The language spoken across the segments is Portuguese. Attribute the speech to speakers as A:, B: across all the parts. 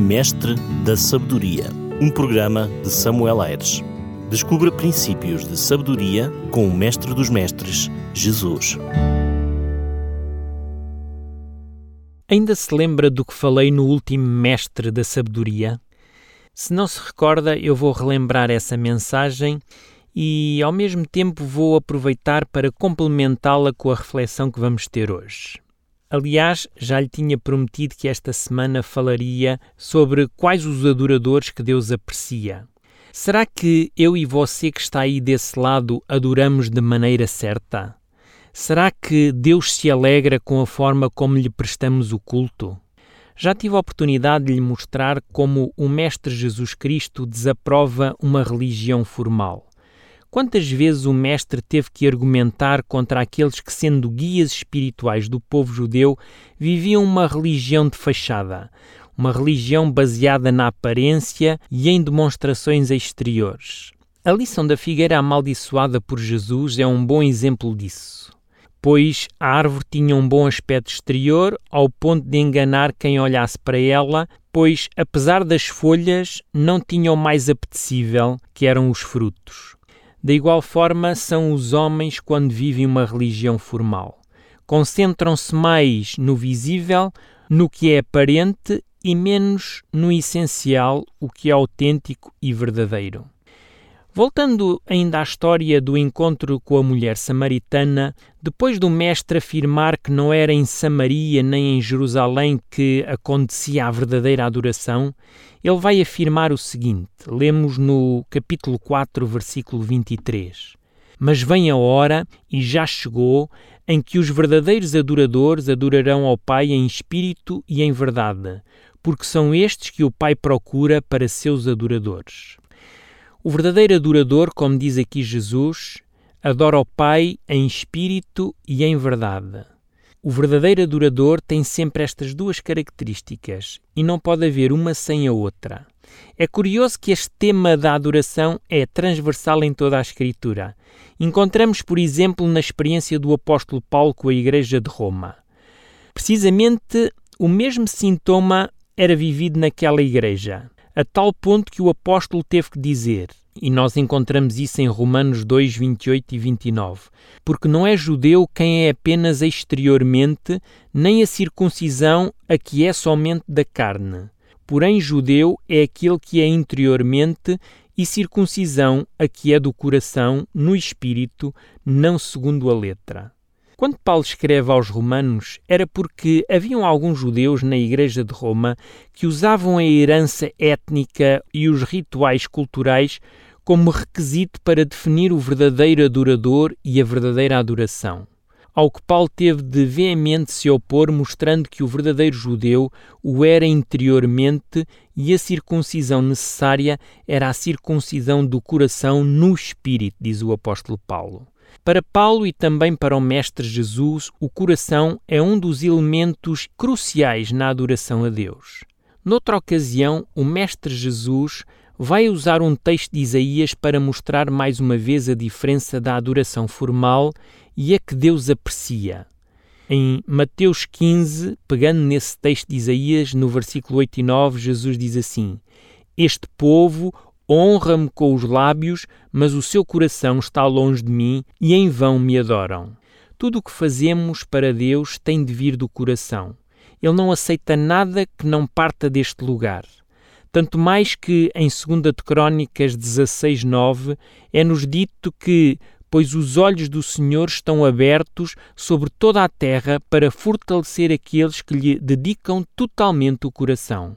A: Mestre da Sabedoria, um programa de Samuel Aires. Descubra princípios de sabedoria com o Mestre dos Mestres, Jesus.
B: Ainda se lembra do que falei no último Mestre da Sabedoria? Se não se recorda, eu vou relembrar essa mensagem e, ao mesmo tempo, vou aproveitar para complementá-la com a reflexão que vamos ter hoje. Aliás, já lhe tinha prometido que esta semana falaria sobre quais os adoradores que Deus aprecia. Será que eu e você que está aí desse lado adoramos de maneira certa? Será que Deus se alegra com a forma como lhe prestamos o culto? Já tive a oportunidade de lhe mostrar como o Mestre Jesus Cristo desaprova uma religião formal. Quantas vezes o Mestre teve que argumentar contra aqueles que, sendo guias espirituais do povo judeu, viviam uma religião de fachada, uma religião baseada na aparência e em demonstrações exteriores? A lição da figueira amaldiçoada por Jesus é um bom exemplo disso pois a árvore tinha um bom aspecto exterior, ao ponto de enganar quem olhasse para ela, pois, apesar das folhas, não tinha o mais apetecível, que eram os frutos. Da igual forma são os homens quando vivem uma religião formal. Concentram-se mais no visível, no que é aparente e menos no essencial, o que é autêntico e verdadeiro. Voltando ainda à história do encontro com a mulher samaritana, depois do Mestre afirmar que não era em Samaria nem em Jerusalém que acontecia a verdadeira adoração, ele vai afirmar o seguinte: lemos no capítulo 4, versículo 23. Mas vem a hora, e já chegou, em que os verdadeiros adoradores adorarão ao Pai em espírito e em verdade, porque são estes que o Pai procura para seus adoradores. O verdadeiro adorador, como diz aqui Jesus, adora o Pai em espírito e em verdade. O verdadeiro adorador tem sempre estas duas características e não pode haver uma sem a outra. É curioso que este tema da adoração é transversal em toda a Escritura. Encontramos, por exemplo, na experiência do apóstolo Paulo com a Igreja de Roma. Precisamente o mesmo sintoma era vivido naquela igreja a tal ponto que o apóstolo teve que dizer, e nós encontramos isso em Romanos 2, 28 e 29, porque não é judeu quem é apenas exteriormente, nem a circuncisão a que é somente da carne. Porém, judeu é aquele que é interiormente, e circuncisão a que é do coração, no espírito, não segundo a letra. Quando Paulo escreve aos Romanos, era porque haviam alguns judeus na Igreja de Roma que usavam a herança étnica e os rituais culturais como requisito para definir o verdadeiro adorador e a verdadeira adoração. Ao que Paulo teve de veemente se opor, mostrando que o verdadeiro judeu o era interiormente e a circuncisão necessária era a circuncisão do coração no espírito, diz o apóstolo Paulo. Para Paulo e também para o Mestre Jesus, o coração é um dos elementos cruciais na adoração a Deus. Noutra ocasião, o Mestre Jesus vai usar um texto de Isaías para mostrar mais uma vez a diferença da adoração formal e a que Deus aprecia. Em Mateus 15, pegando nesse texto de Isaías, no versículo 8 e 9, Jesus diz assim: Este povo honra-me com os lábios, mas o seu coração está longe de mim e em vão me adoram. Tudo o que fazemos para Deus tem de vir do coração. Ele não aceita nada que não parta deste lugar. Tanto mais que em 2 de Crônicas 16:9 é-nos dito que pois os olhos do Senhor estão abertos sobre toda a terra para fortalecer aqueles que lhe dedicam totalmente o coração.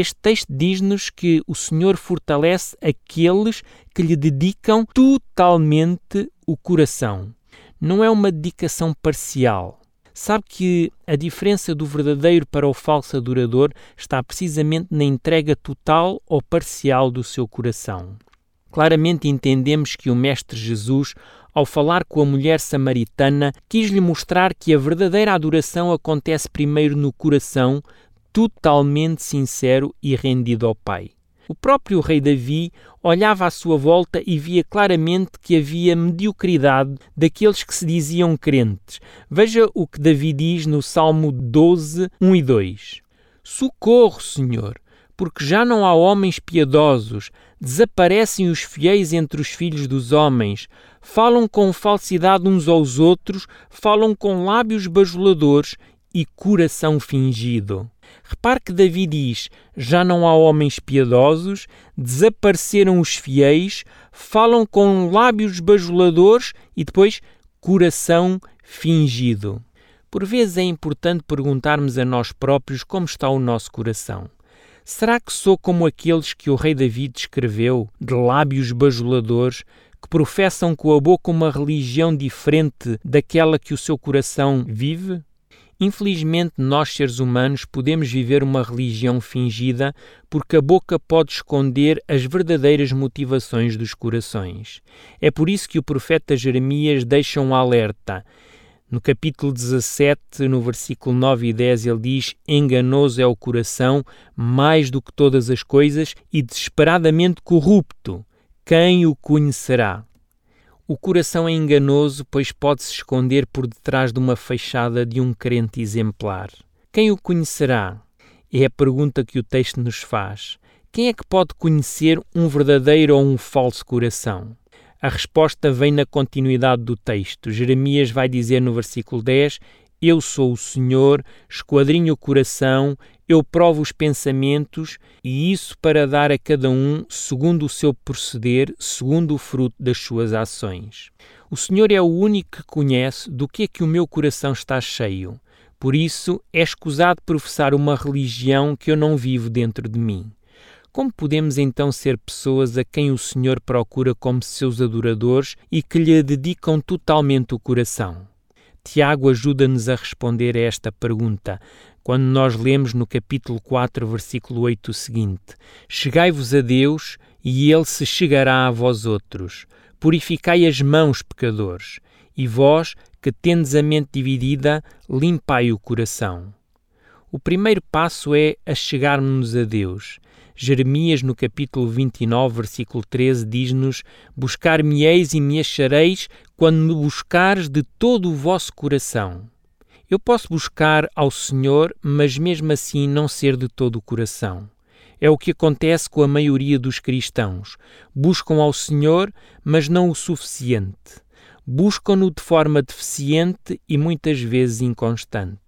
B: Este texto diz-nos que o Senhor fortalece aqueles que lhe dedicam totalmente o coração. Não é uma dedicação parcial. Sabe que a diferença do verdadeiro para o falso adorador está precisamente na entrega total ou parcial do seu coração. Claramente entendemos que o Mestre Jesus, ao falar com a mulher samaritana, quis lhe mostrar que a verdadeira adoração acontece primeiro no coração, totalmente sincero e rendido ao Pai. O próprio rei Davi olhava à sua volta e via claramente que havia mediocridade daqueles que se diziam crentes. Veja o que Davi diz no Salmo 12, 1 e 2. Socorro, Senhor! porque já não há homens piedosos, desaparecem os fiéis entre os filhos dos homens, falam com falsidade uns aos outros, falam com lábios bajuladores e coração fingido. Repare que Davi diz: já não há homens piedosos, desapareceram os fiéis, falam com lábios bajuladores e depois coração fingido. Por vezes é importante perguntarmos a nós próprios como está o nosso coração. Será que sou como aqueles que o rei Davi descreveu, de lábios bajuladores, que professam com a boca uma religião diferente daquela que o seu coração vive? Infelizmente, nós seres humanos podemos viver uma religião fingida porque a boca pode esconder as verdadeiras motivações dos corações. É por isso que o profeta Jeremias deixa um alerta. No capítulo 17, no versículo 9 e 10, ele diz: Enganoso é o coração, mais do que todas as coisas, e desesperadamente corrupto. Quem o conhecerá? O coração é enganoso, pois pode-se esconder por detrás de uma fachada de um crente exemplar. Quem o conhecerá? É a pergunta que o texto nos faz. Quem é que pode conhecer um verdadeiro ou um falso coração? A resposta vem na continuidade do texto. Jeremias vai dizer no versículo 10: Eu sou o Senhor, esquadrinho o coração, eu provo os pensamentos, e isso para dar a cada um segundo o seu proceder, segundo o fruto das suas ações. O Senhor é o único que conhece do que é que o meu coração está cheio. Por isso, é escusado professar uma religião que eu não vivo dentro de mim. Como podemos então ser pessoas a quem o Senhor procura como seus adoradores e que lhe dedicam totalmente o coração? Tiago ajuda-nos a responder a esta pergunta, quando nós lemos no capítulo 4, versículo 8 o seguinte: Chegai-vos a Deus, e ele se chegará a vós outros. Purificai as mãos, pecadores, e vós, que tendes a mente dividida, limpai o coração. O primeiro passo é a chegarmos a Deus. Jeremias, no capítulo 29, versículo 13, diz-nos: Buscar-me-eis e me achareis quando me buscares de todo o vosso coração. Eu posso buscar ao Senhor, mas mesmo assim não ser de todo o coração. É o que acontece com a maioria dos cristãos. Buscam ao Senhor, mas não o suficiente. Buscam-no de forma deficiente e muitas vezes inconstante.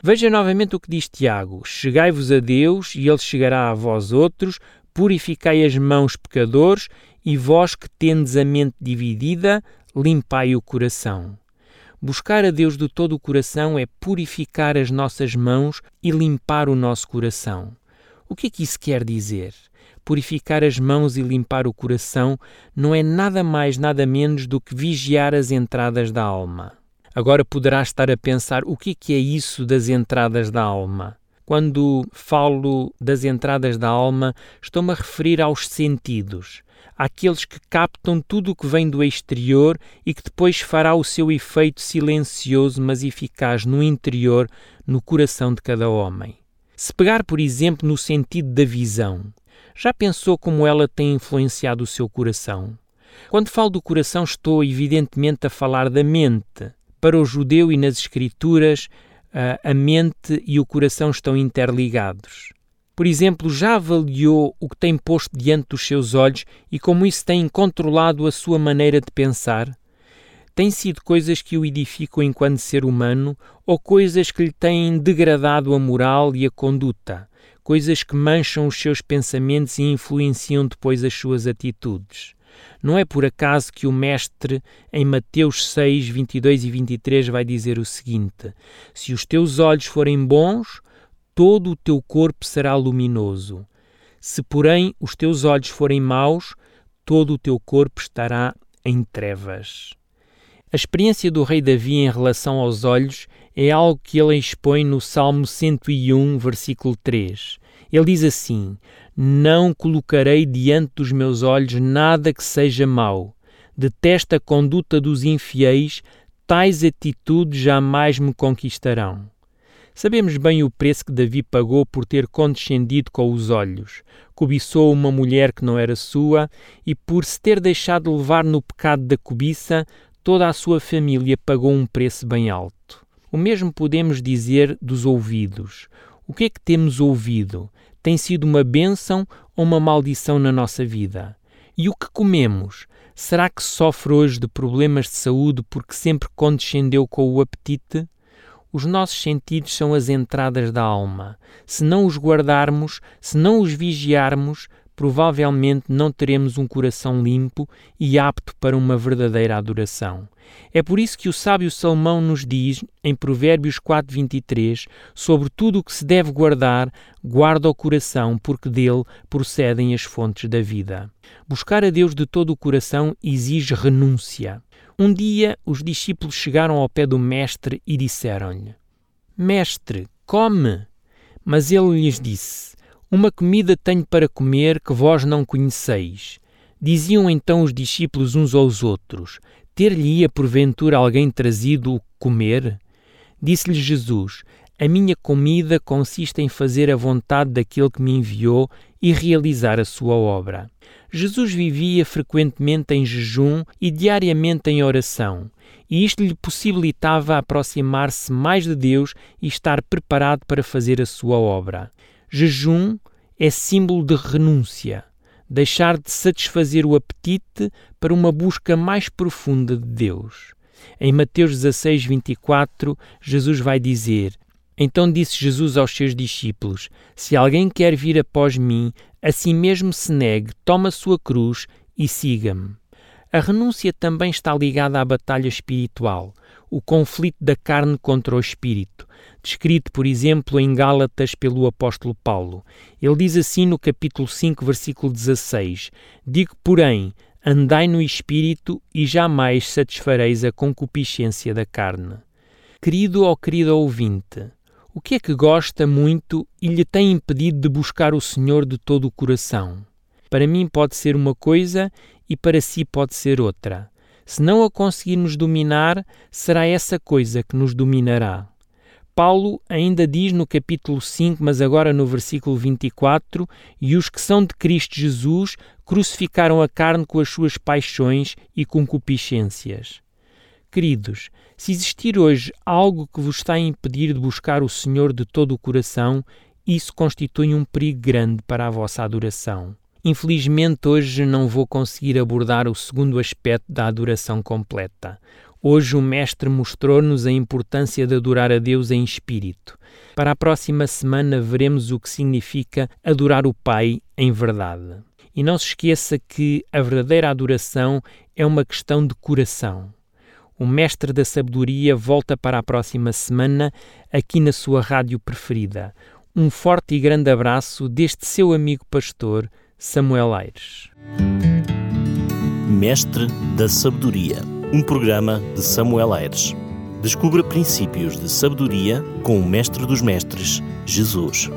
B: Veja novamente o que diz Tiago: Chegai-vos a Deus, e ele chegará a vós outros, purificai as mãos, pecadores, e vós que tendes a mente dividida, limpai o coração. Buscar a Deus de todo o coração é purificar as nossas mãos e limpar o nosso coração. O que é que isso quer dizer? Purificar as mãos e limpar o coração não é nada mais, nada menos do que vigiar as entradas da alma. Agora poderá estar a pensar o que é isso das entradas da alma. Quando falo das entradas da alma, estou-me a referir aos sentidos, àqueles que captam tudo o que vem do exterior e que depois fará o seu efeito silencioso mas eficaz no interior, no coração de cada homem. Se pegar, por exemplo, no sentido da visão, já pensou como ela tem influenciado o seu coração? Quando falo do coração, estou evidentemente a falar da mente, para o judeu e nas Escrituras, a mente e o coração estão interligados. Por exemplo, já avaliou o que tem posto diante dos seus olhos e como isso tem controlado a sua maneira de pensar? Tem sido coisas que o edificam enquanto ser humano ou coisas que lhe têm degradado a moral e a conduta, coisas que mancham os seus pensamentos e influenciam depois as suas atitudes? Não é por acaso que o Mestre, em Mateus 6, 22 e 23, vai dizer o seguinte: Se os teus olhos forem bons, todo o teu corpo será luminoso. Se, porém, os teus olhos forem maus, todo o teu corpo estará em trevas. A experiência do rei Davi em relação aos olhos é algo que ele expõe no Salmo 101, versículo 3. Ele diz assim: Não colocarei diante dos meus olhos nada que seja mau. Detesto a conduta dos infiéis, tais atitudes jamais me conquistarão. Sabemos bem o preço que Davi pagou por ter condescendido com os olhos, cobiçou uma mulher que não era sua e por se ter deixado levar no pecado da cobiça, toda a sua família pagou um preço bem alto. O mesmo podemos dizer dos ouvidos. O que é que temos ouvido? tem sido uma bênção ou uma maldição na nossa vida? E o que comemos? Será que sofre hoje de problemas de saúde porque sempre condescendeu com o apetite? Os nossos sentidos são as entradas da alma. Se não os guardarmos, se não os vigiarmos, provavelmente não teremos um coração limpo e apto para uma verdadeira adoração. É por isso que o sábio Salomão nos diz, em Provérbios 4:23, sobre tudo o que se deve guardar, guarda o coração, porque dele procedem as fontes da vida. Buscar a Deus de todo o coração exige renúncia. Um dia os discípulos chegaram ao pé do mestre e disseram-lhe: Mestre, come! Mas ele lhes disse: Uma comida tenho para comer que vós não conheceis. Diziam então os discípulos uns aos outros: Ter-lhe-ia porventura alguém trazido o comer? Disse-lhe Jesus: A minha comida consiste em fazer a vontade daquele que me enviou e realizar a sua obra. Jesus vivia frequentemente em jejum e diariamente em oração, e isto lhe possibilitava aproximar-se mais de Deus e estar preparado para fazer a sua obra. Jejum é símbolo de renúncia deixar de satisfazer o apetite para uma busca mais profunda de Deus. Em Mateus 16, 24, Jesus vai dizer: Então disse Jesus aos seus discípulos: Se alguém quer vir após mim, a si mesmo se negue, toma a sua cruz e siga-me. A renúncia também está ligada à batalha espiritual, o conflito da carne contra o espírito, descrito, por exemplo, em Gálatas pelo apóstolo Paulo. Ele diz assim no capítulo 5, versículo 16: Digo, porém, andai no espírito e jamais satisfareis a concupiscência da carne. Querido ou querida ouvinte, o que é que gosta muito e lhe tem impedido de buscar o Senhor de todo o coração? Para mim pode ser uma coisa e para si pode ser outra. Se não a conseguirmos dominar, será essa coisa que nos dominará. Paulo ainda diz no capítulo 5, mas agora no versículo 24: E os que são de Cristo Jesus crucificaram a carne com as suas paixões e concupiscências. Queridos, se existir hoje algo que vos está a impedir de buscar o Senhor de todo o coração, isso constitui um perigo grande para a vossa adoração. Infelizmente, hoje não vou conseguir abordar o segundo aspecto da adoração completa. Hoje o Mestre mostrou-nos a importância de adorar a Deus em espírito. Para a próxima semana veremos o que significa adorar o Pai em verdade. E não se esqueça que a verdadeira adoração é uma questão de coração. O Mestre da Sabedoria volta para a próxima semana aqui na sua rádio preferida. Um forte e grande abraço deste seu amigo pastor, Samuel Aires.
A: Mestre da Sabedoria um programa de Samuel Aires. Descubra princípios de sabedoria com o Mestre dos Mestres, Jesus.